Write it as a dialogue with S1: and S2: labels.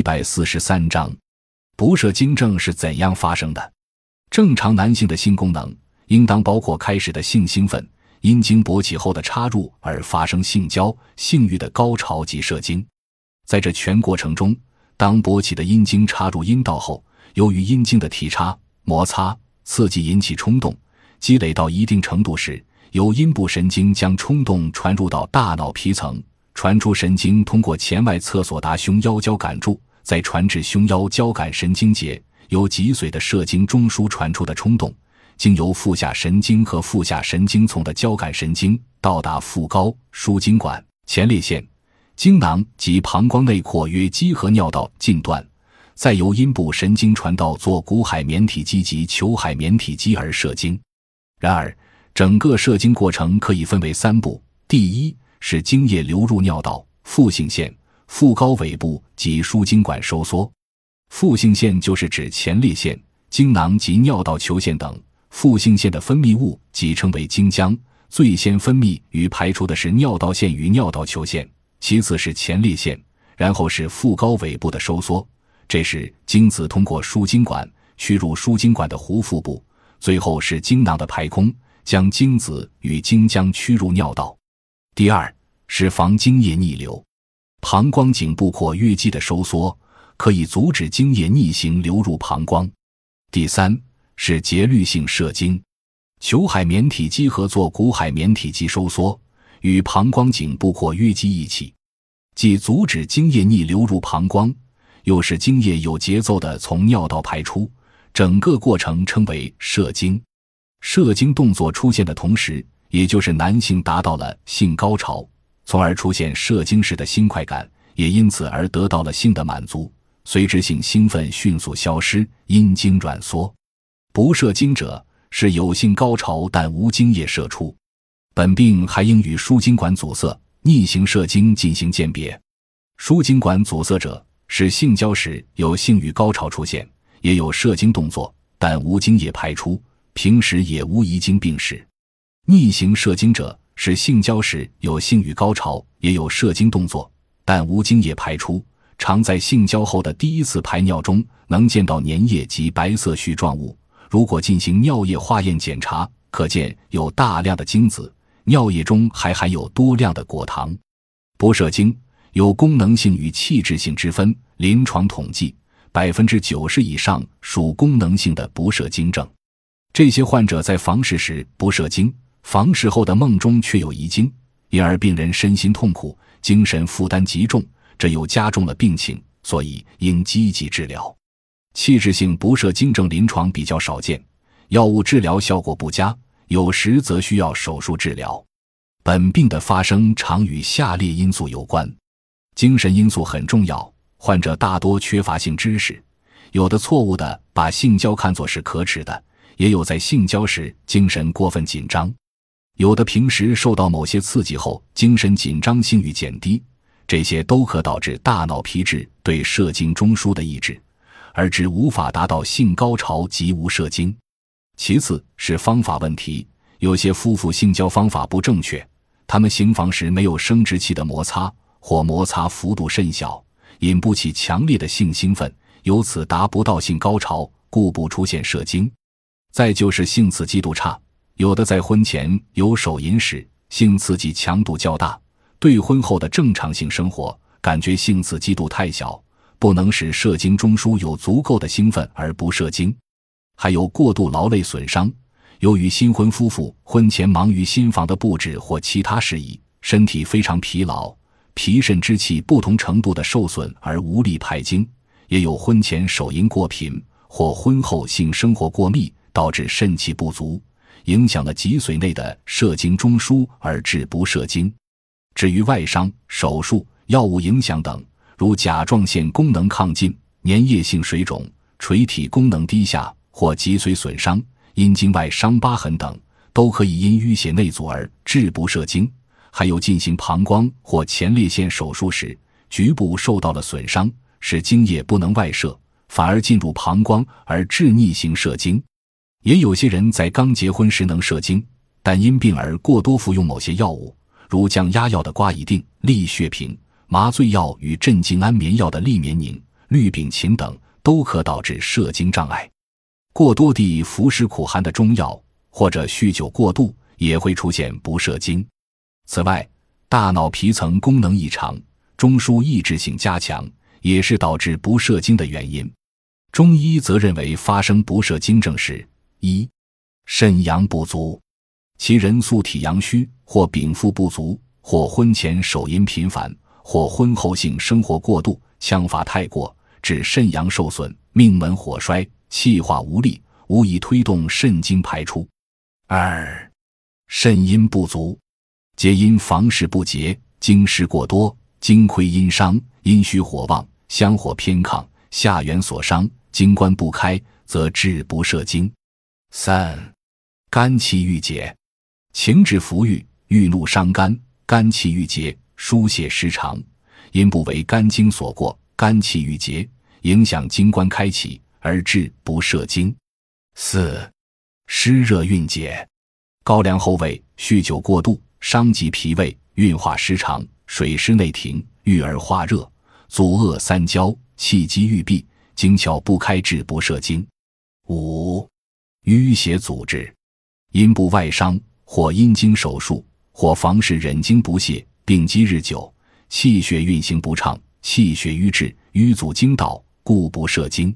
S1: 一百四十三章，不射精症是怎样发生的？正常男性的性功能应当包括开始的性兴奋、阴茎勃起后的插入而发生性交、性欲的高潮及射精。在这全过程中，当勃起的阴茎插入阴道后，由于阴茎的体插、摩擦、刺激引起冲动，积累到一定程度时，由阴部神经将冲动传入到大脑皮层。传出神经通过前外侧索达胸腰交感柱，再传至胸腰交感神经节，由脊髓的射精中枢传出的冲动，经由腹下神经和腹下神经丛的交感神经到达腹高输精管、前列腺、精囊及膀胱内括约肌和尿道近段，再由阴部神经传到坐骨海绵体肌及球海绵体肌而射精。然而，整个射精过程可以分为三步：第一。是精液流入尿道、腹性腺、腹高尾部及输精管收缩。腹性腺就是指前列腺、精囊及尿道球腺等。腹性腺的分泌物即称为精浆，最先分泌与排出的是尿道腺与尿道球腺，其次是前列腺，然后是腹高尾部的收缩。这时精子通过输精管驱入输精管的壶腹部，最后是精囊的排空，将精子与精浆驱入尿道。第二是防精液逆流，膀胱颈部括约肌的收缩可以阻止精液逆行流入膀胱。第三是节律性射精，球海绵体肌和坐骨海绵体肌收缩与膀胱颈部括约肌一起，既阻止精液逆流入膀胱，又使精液有节奏的从尿道排出，整个过程称为射精。射精动作出现的同时。也就是男性达到了性高潮，从而出现射精时的新快感，也因此而得到了性的满足，随之性兴奋迅速消失，阴茎软缩。不射精者是有性高潮但无精液射出，本病还应与输精管阻塞、逆行射精进行鉴别。输精管阻塞者是性交时有性欲高潮出现，也有射精动作，但无精液排出，平时也无遗精病史。逆行射精者是性交时有性欲高潮，也有射精动作，但无精液排出。常在性交后的第一次排尿中能见到粘液及白色絮状物。如果进行尿液化验检查，可见有大量的精子，尿液中还含有多量的果糖。不射精有功能性与器质性之分，临床统计百分之九十以上属功能性的不射精症。这些患者在房事时不射精。房事后的梦中却有遗精，因而病人身心痛苦，精神负担极重，这又加重了病情，所以应积极治疗。器质性不射精症临床比较少见，药物治疗效果不佳，有时则需要手术治疗。本病的发生常与下列因素有关：精神因素很重要，患者大多缺乏性知识，有的错误的把性交看作是可耻的，也有在性交时精神过分紧张。有的平时受到某些刺激后精神紧张、性欲减低，这些都可导致大脑皮质对射精中枢的抑制，而致无法达到性高潮及无射精。其次是方法问题，有些夫妇性交方法不正确，他们行房时没有生殖器的摩擦，或摩擦幅度甚小，引不起强烈的性兴奋，由此达不到性高潮，故不出现射精。再就是性刺激度差。有的在婚前有手淫时，性刺激强度较大；对婚后的正常性生活，感觉性刺激度太小，不能使射精中枢有足够的兴奋而不射精。还有过度劳累损伤，由于新婚夫妇婚前忙于新房的布置或其他事宜，身体非常疲劳，脾肾之气不同程度的受损而无力排精；也有婚前手淫过频或婚后性生活过密，导致肾气不足。影响了脊髓内的射精中枢而致不射精。至于外伤、手术、药物影响等，如甲状腺功能亢进、粘液性水肿、垂体功能低下或脊髓损伤、阴茎外伤疤痕等，都可以因淤血内阻而致不射精。还有进行膀胱或前列腺手术时，局部受到了损伤，使精液不能外射，反而进入膀胱而致逆行射精。也有些人在刚结婚时能射精，但因病而过多服用某些药物，如降压药的瓜乙定、利血平、麻醉药与镇静安眠药的利眠宁、氯丙嗪等，都可导致射精障碍。过多地服食苦寒的中药，或者酗酒过度，也会出现不射精。此外，大脑皮层功能异常、中枢抑制性加强，也是导致不射精的原因。中医则认为，发生不射精症时，一肾阳不足，其人素体阳虚，或禀赋不足，或婚前手淫频繁，或婚后性生活过度，枪法太过，致肾阳受损，命门火衰，气化无力，无以推动肾精排出。二肾阴不足。皆因房事不洁，经湿过多，精亏阴伤，阴虚火旺，香火偏亢，下元所伤，经关不开，则志不摄精。三，肝气郁结，情志浮郁，郁怒伤肝，肝气郁结，疏泄失常，因不为肝经所过，肝气郁结，影响经关开启，而致不射精。四，湿热蕴结，高粱后味，酗酒过度。伤及脾胃，运化失常，水湿内停，郁而化热，阻遏三焦，气机郁闭，经窍不开，致不射精。五、淤血阻滞，阴部外伤，或阴经手术，或房事忍经不泄，病积日久，气血运行不畅，气血瘀滞，瘀阻经导，故不射精。